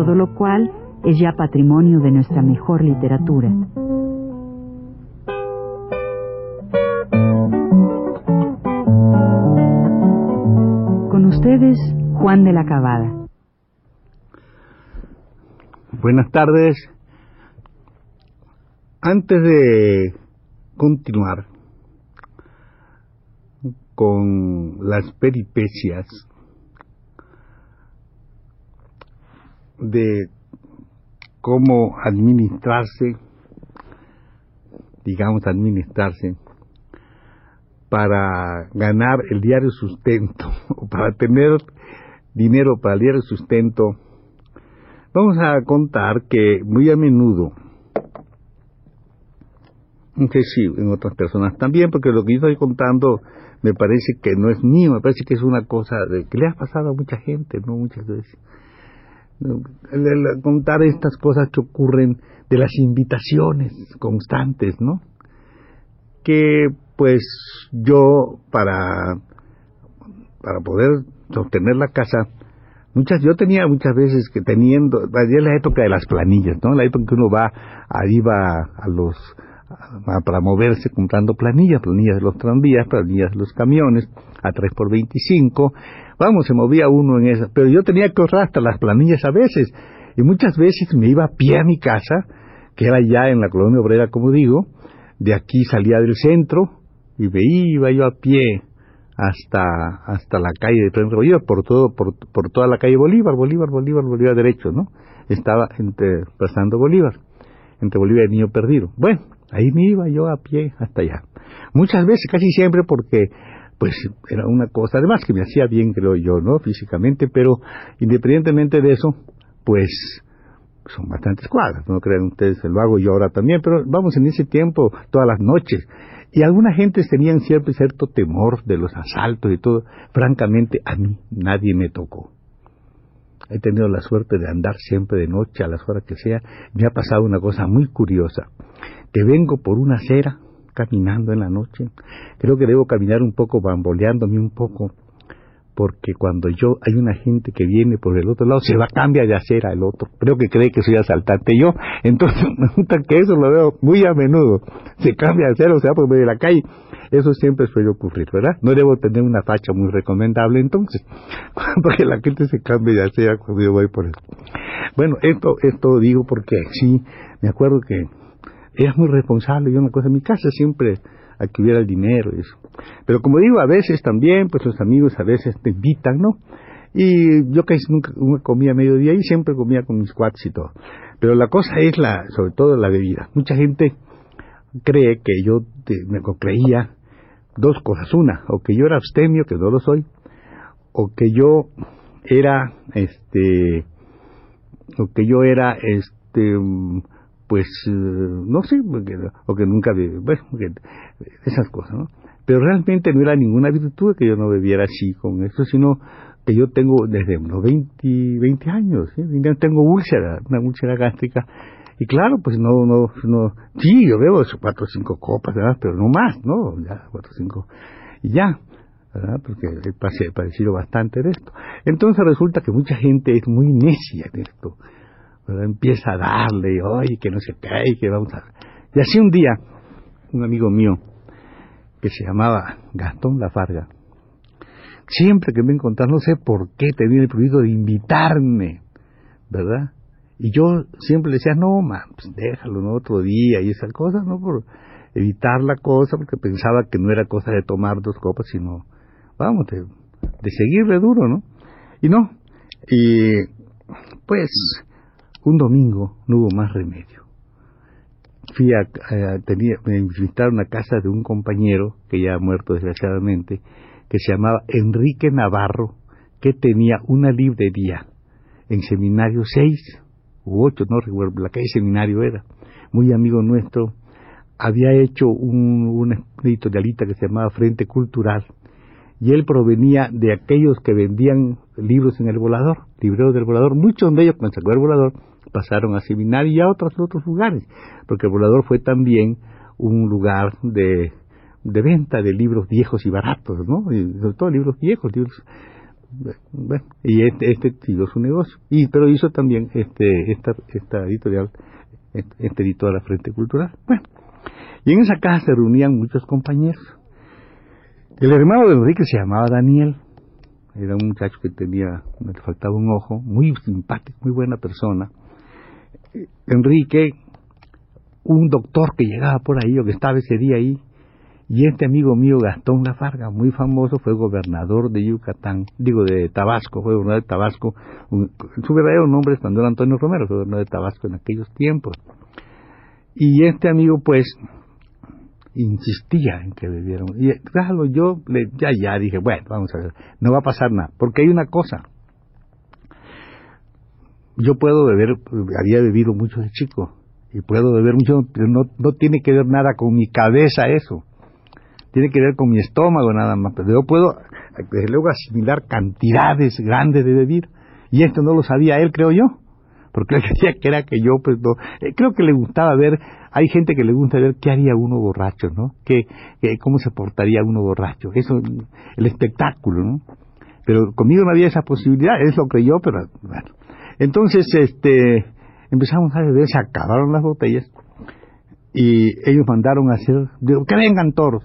todo lo cual es ya patrimonio de nuestra mejor literatura. Con ustedes, Juan de la Cabada. Buenas tardes. Antes de continuar con las peripecias de cómo administrarse, digamos administrarse, para ganar el diario sustento, o para tener dinero para el diario sustento, vamos a contar que muy a menudo, aunque sí, en otras personas también, porque lo que yo estoy contando me parece que no es mío, me parece que es una cosa de, que le ha pasado a mucha gente, ¿no? Muchas veces contar estas cosas que ocurren de las invitaciones constantes, ¿no? Que pues yo para para poder sostener la casa muchas yo tenía muchas veces que teniendo es la época de las planillas no la época en que uno va va a los para moverse comprando planillas planillas de los tranvías planillas de los camiones a 3 por 25 Vamos, se movía uno en esa. Pero yo tenía que ahorrar hasta las planillas a veces. Y muchas veces me iba a pie a mi casa, que era ya en la colonia obrera, como digo. De aquí salía del centro y me iba yo a pie hasta hasta la calle de Tren Bolívar, por todo por, por toda la calle Bolívar, Bolívar, Bolívar, Bolívar derecho, ¿no? Estaba entre pasando Bolívar, entre Bolívar y Niño Perdido. Bueno, ahí me iba yo a pie hasta allá. Muchas veces, casi siempre, porque pues era una cosa, además que me hacía bien, creo yo, ¿no? Físicamente, pero independientemente de eso, pues son bastantes cuadras, no crean ustedes, lo hago yo ahora también, pero vamos en ese tiempo todas las noches. Y algunas gentes tenían siempre cierto temor de los asaltos y todo. Francamente, a mí nadie me tocó. He tenido la suerte de andar siempre de noche, a las horas que sea. Me ha pasado una cosa muy curiosa, que vengo por una acera, caminando en la noche. Creo que debo caminar un poco, bamboleándome un poco, porque cuando yo hay una gente que viene por el otro lado, se va, cambia de acera el otro. Creo que cree que soy asaltante yo. Entonces, me gusta que eso lo veo muy a menudo. Se cambia de acera, o sea, por medio de la calle. Eso siempre suele ocurrir, ¿verdad? No debo tener una facha muy recomendable entonces, porque la gente se cambia de acera cuando yo voy por eso. Bueno, esto, esto digo porque sí, me acuerdo que era muy responsable, yo una cosa, en mi casa siempre a que hubiera el dinero y eso. Pero como digo, a veces también, pues los amigos a veces te invitan, ¿no? Y yo casi nunca, comía a mediodía y siempre comía con mis cuates y todo. Pero la cosa es la, sobre todo la bebida. Mucha gente cree que yo me creía dos cosas. Una, o que yo era abstemio, que no lo soy, o que yo era, este, o que yo era, este, pues eh, no sé, o que nunca, bueno, esas cosas, ¿no? Pero realmente no era ninguna virtud que yo no bebiera así con eso, sino que yo tengo desde unos 20, 20 años, tengo úlcera, una úlcera gástrica, y claro, pues no, no, no, sí, yo bebo cuatro o cinco copas, ¿verdad? Pero no más, ¿no? Ya, cuatro o cinco, y ya, ¿verdad? Porque he padecido bastante de esto. Entonces resulta que mucha gente es muy necia en esto empieza a darle, oye, que no se cae, que vamos a... Y así un día, un amigo mío, que se llamaba Gastón Lafarga, siempre que me encontraba, no sé por qué tenía el prohibido de invitarme, ¿verdad? Y yo siempre le decía, no, man, pues déjalo, ¿no? Otro día y esas cosas, ¿no? Por evitar la cosa, porque pensaba que no era cosa de tomar dos copas, sino, vamos, de, de seguirle duro, ¿no? Y no. Y, pues, un domingo no hubo más remedio. Fui a, tenía, me invitaron a casa de un compañero que ya ha muerto desgraciadamente, que se llamaba Enrique Navarro, que tenía una librería en Seminario 6 u 8, no recuerdo, la calle Seminario era, muy amigo nuestro, había hecho un, una editorialita que se llamaba Frente Cultural, y él provenía de aquellos que vendían libros en el volador, libreros del volador, muchos de ellos cuando sacó el volador pasaron a seminario y a otros otros lugares, porque el volador fue también un lugar de, de venta de libros viejos y baratos, ¿no? Y sobre todo libros viejos, libros bueno, y este, este siguió su negocio. Y, pero hizo también este, esta, esta editorial, este, este editor de la Frente Cultural. Bueno, y en esa casa se reunían muchos compañeros. El hermano de Enrique se llamaba Daniel, era un muchacho que tenía, le faltaba un ojo, muy simpático, muy buena persona. Enrique, un doctor que llegaba por ahí o que estaba ese día ahí, y este amigo mío, Gastón Lafarga, muy famoso, fue gobernador de Yucatán, digo de Tabasco, fue gobernador de Tabasco. su verdadero nombre es cuando era Antonio Romero, fue gobernador de Tabasco en aquellos tiempos. Y este amigo, pues, insistía en que bebieran. Y claro, yo le, ya, ya dije, bueno, vamos a ver, no va a pasar nada. Porque hay una cosa. Yo puedo beber, había bebido mucho de chico, y puedo beber mucho, no, no tiene que ver nada con mi cabeza eso tiene que ver con mi estómago nada más, pero yo puedo desde luego asimilar cantidades grandes de bebida y esto no lo sabía él, creo yo, porque él decía que era que yo, pues no, eh, creo que le gustaba ver, hay gente que le gusta ver qué haría uno borracho, ¿no? Que, cómo se portaría uno borracho, eso, el espectáculo, ¿no? Pero conmigo no había esa posibilidad, él lo creyó, pero bueno. Entonces, este, empezamos a beber, se acabaron las botellas y ellos mandaron a hacer, que vengan toros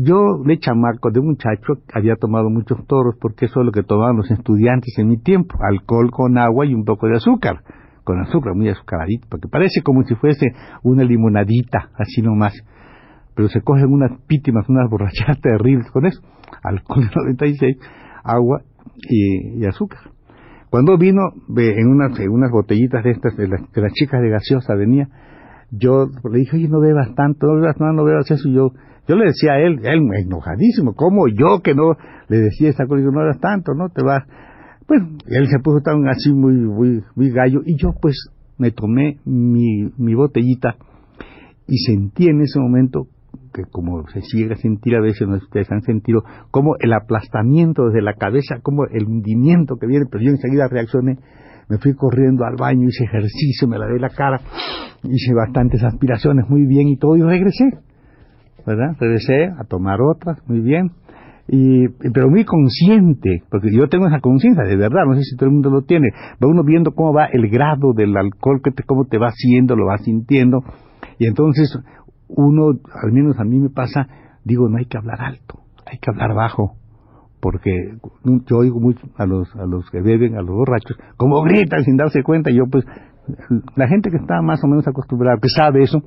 yo de chamaco, de muchacho, había tomado muchos toros porque eso es lo que tomaban los estudiantes en mi tiempo, alcohol con agua y un poco de azúcar, con azúcar muy azucaradito, porque parece como si fuese una limonadita, así nomás. Pero se cogen unas pítimas, unas borrachadas terribles con eso, alcohol de 96, agua y, azúcar. Cuando vino en unas, en unas botellitas de estas, de las, de las chicas de gaseosa venía, yo le dije, oye, no bebas tanto, no bebas, no, no bebas eso, y yo yo le decía a él, él enojadísimo, como yo que no le decía esa cosa, no eras tanto, no te vas. Pues él se puso tan así muy, muy, muy gallo y yo pues me tomé mi, mi botellita y sentí en ese momento que como se sigue a sentir a veces, no ustedes han sentido, como el aplastamiento desde la cabeza, como el hundimiento que viene, pero yo enseguida reaccioné, me fui corriendo al baño, hice ejercicio, me lavé la cara, hice bastantes aspiraciones muy bien y todo y regresé. ¿Verdad? Regresé a tomar otras, muy bien, y, pero muy consciente, porque yo tengo esa conciencia, de verdad, no sé si todo el mundo lo tiene, va uno viendo cómo va el grado del alcohol, que te, cómo te va haciendo, lo va sintiendo, y entonces uno, al menos a mí me pasa, digo, no hay que hablar alto, hay que hablar bajo, porque yo oigo mucho a los, a los que beben, a los borrachos, como gritan sin darse cuenta, yo pues, la gente que está más o menos acostumbrada, que sabe eso,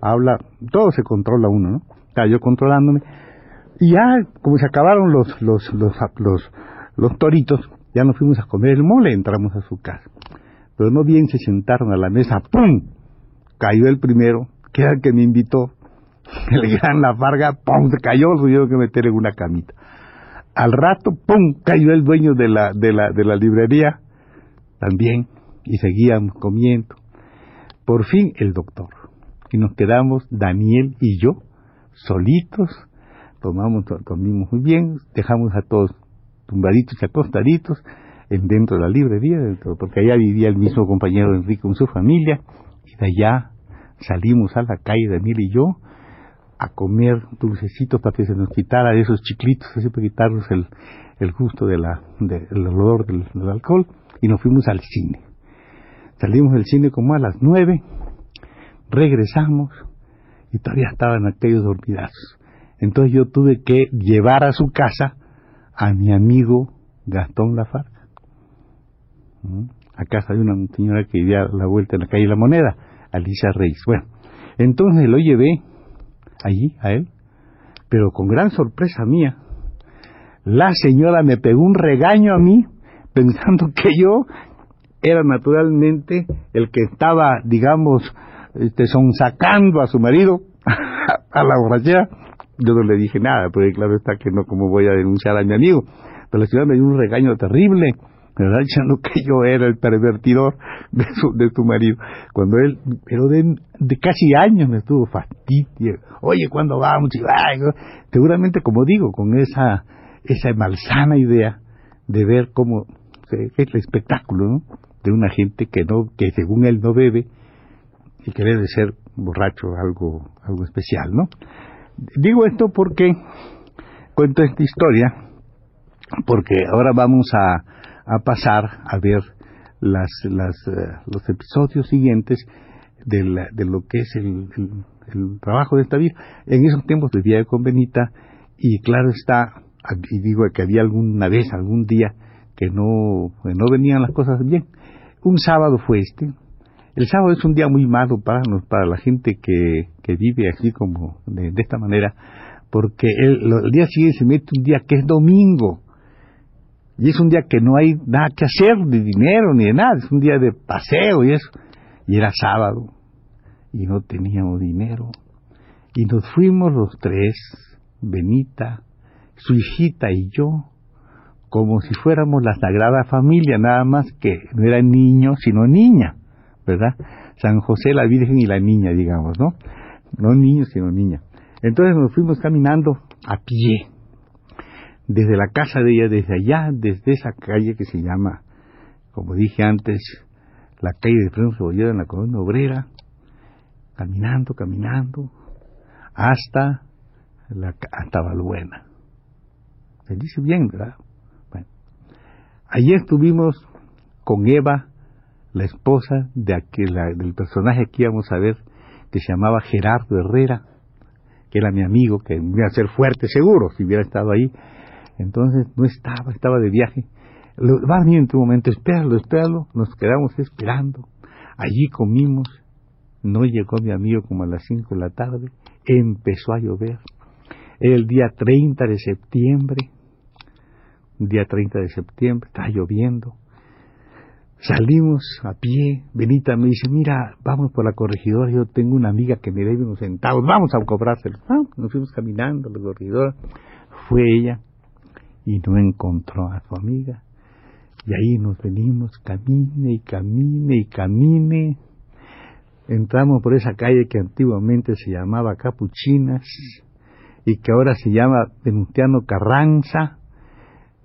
habla, todo se controla uno, ¿no? yo controlándome. Y ya, como se acabaron los, los, los, los, los toritos, ya nos fuimos a comer el mole, entramos a su casa. Pero no bien se sentaron a la mesa, ¡pum! Cayó el primero, que era el que me invitó, el gran La Farga, ¡pum! Se cayó, lo tuvieron que meter en una camita. Al rato, ¡pum! Cayó el dueño de la, de la, de la librería, también, y seguíamos comiendo. Por fin el doctor. Y nos quedamos, Daniel y yo, solitos, tomamos, comimos muy bien, dejamos a todos tumbaditos y acostaditos en, dentro de la librería, porque allá vivía el mismo compañero Enrique con su familia, y de allá salimos a la calle Daniel y yo a comer dulcecitos para que se nos quitara esos chiclitos, así para quitarnos el, el gusto de la, del olor del, alcohol, y nos fuimos al cine. Salimos del cine como a las nueve, regresamos, y todavía estaban aquellos olvidados. Entonces yo tuve que llevar a su casa a mi amigo Gastón Lafarga, a casa de una señora que vivía a la vuelta en la calle La Moneda, Alicia Reis. Bueno, entonces lo llevé allí a él, pero con gran sorpresa mía, la señora me pegó un regaño a mí, pensando que yo era naturalmente el que estaba, digamos, este, son sacando a su marido a la borrachera. Yo no le dije nada, porque claro está que no, como voy a denunciar a mi amigo. Pero la señora me dio un regaño terrible. ¿verdad? Diciendo que yo era el pervertidor de su, de tu marido. Cuando él, pero de, casi años me estuvo fastidio. Oye, ¿cuándo vamos? Y, ay, seguramente, como digo, con esa, esa malsana idea de ver cómo es el espectáculo, ¿no? De una gente que no, que según él no bebe y que debe ser borracho algo, algo especial, ¿no? Digo esto porque cuento esta historia, porque ahora vamos a, a pasar a ver las, las, eh, los episodios siguientes de, de lo que es el, el, trabajo de esta vida. En esos tiempos vivía con Benita y claro está, y digo que había alguna vez, algún día, que no, no venían las cosas bien. Un sábado fue este. El sábado es un día muy malo para, para la gente que, que vive así como de, esta manera, porque el, el, día siguiente se mete un día que es domingo. Y es un día que no hay nada que hacer, de dinero ni de nada, es un día de paseo y eso. Y era sábado y no teníamos dinero. Y nos fuimos los tres, Benita, su hijita y yo, como si fuéramos la Sagrada Familia, nada más que no era niño, sino niña, ¿verdad? San José, la Virgen y la niña, digamos, ¿no? No niño, sino niña. Entonces nos fuimos caminando a pie, desde la casa de ella, desde allá, desde esa calle que se llama, como dije antes, la calle de Freno Cebollero en la colonia obrera, caminando, caminando, hasta la, hasta Valbuena. Se dice bien, ¿verdad? Allí estuvimos con Eva, la esposa de aquel, del personaje que íbamos a ver, que se llamaba Gerardo Herrera, que era mi amigo, que iba a ser fuerte seguro si hubiera estado ahí. Entonces no estaba, estaba de viaje. Va a en tu momento, espéralo, espéralo. Nos quedamos esperando. Allí comimos. No llegó mi amigo como a las 5 de la tarde. Empezó a llover. Era el día 30 de septiembre día 30 de septiembre, está lloviendo. Salimos a pie, Benita me dice, mira, vamos por la corregidora, yo tengo una amiga que me debe unos centavos, vamos a cobrárselo. Ah, nos fuimos caminando a la corregidora, fue ella y no encontró a su amiga. Y ahí nos venimos, camine y camine y camine. Entramos por esa calle que antiguamente se llamaba Capuchinas y que ahora se llama Venustiano Carranza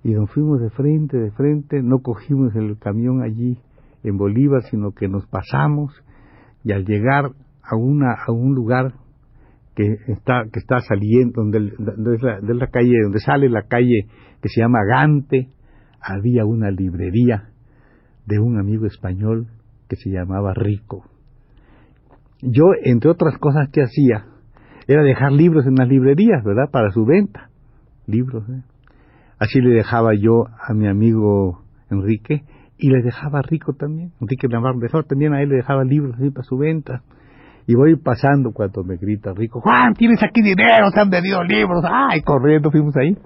y nos fuimos de frente, de frente, no cogimos el camión allí en Bolívar, sino que nos pasamos y al llegar a una a un lugar que está que está saliendo donde, de la calle donde sale la calle que se llama Gante había una librería de un amigo español que se llamaba Rico. Yo entre otras cosas que hacía era dejar libros en las librerías verdad para su venta. Libros ¿eh? Así le dejaba yo a mi amigo Enrique y le dejaba Rico también. Enrique Navarro dejaba también a él, le dejaba libros así para su venta. Y voy pasando cuando me grita Rico, Juan, tienes aquí dinero, se han vendido libros. Ay, corriendo fuimos ahí.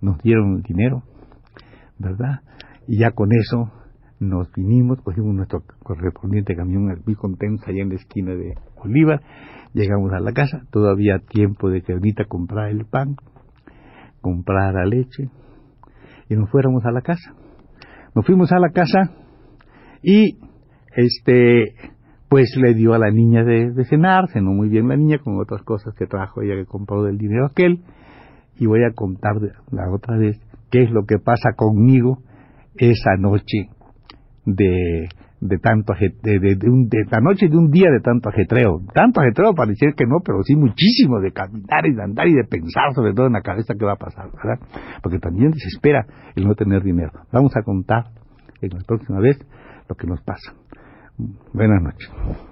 Nos dieron el dinero, ¿verdad? Y ya con eso nos vinimos, cogimos nuestro correspondiente camión muy contentos allá en la esquina de Bolívar. Llegamos a la casa, todavía tiempo de que ahorita comprar el pan, comprar la leche, y nos fuéramos a la casa. Nos fuimos a la casa y este pues le dio a la niña de, cenar, cenó muy bien la niña con otras cosas que trajo ella que compró del dinero aquel y voy a contar la otra vez qué es lo que pasa conmigo esa noche de de tanto de, de, de, la noche de un día de tanto ajetreo. Tanto ajetreo para decir que no, pero sí muchísimo de caminar y de andar y de pensar sobre todo en la cabeza qué va a pasar, ¿verdad? Porque también desespera el no tener dinero. Vamos a contar en la próxima vez lo que nos pasa. Buenas noches.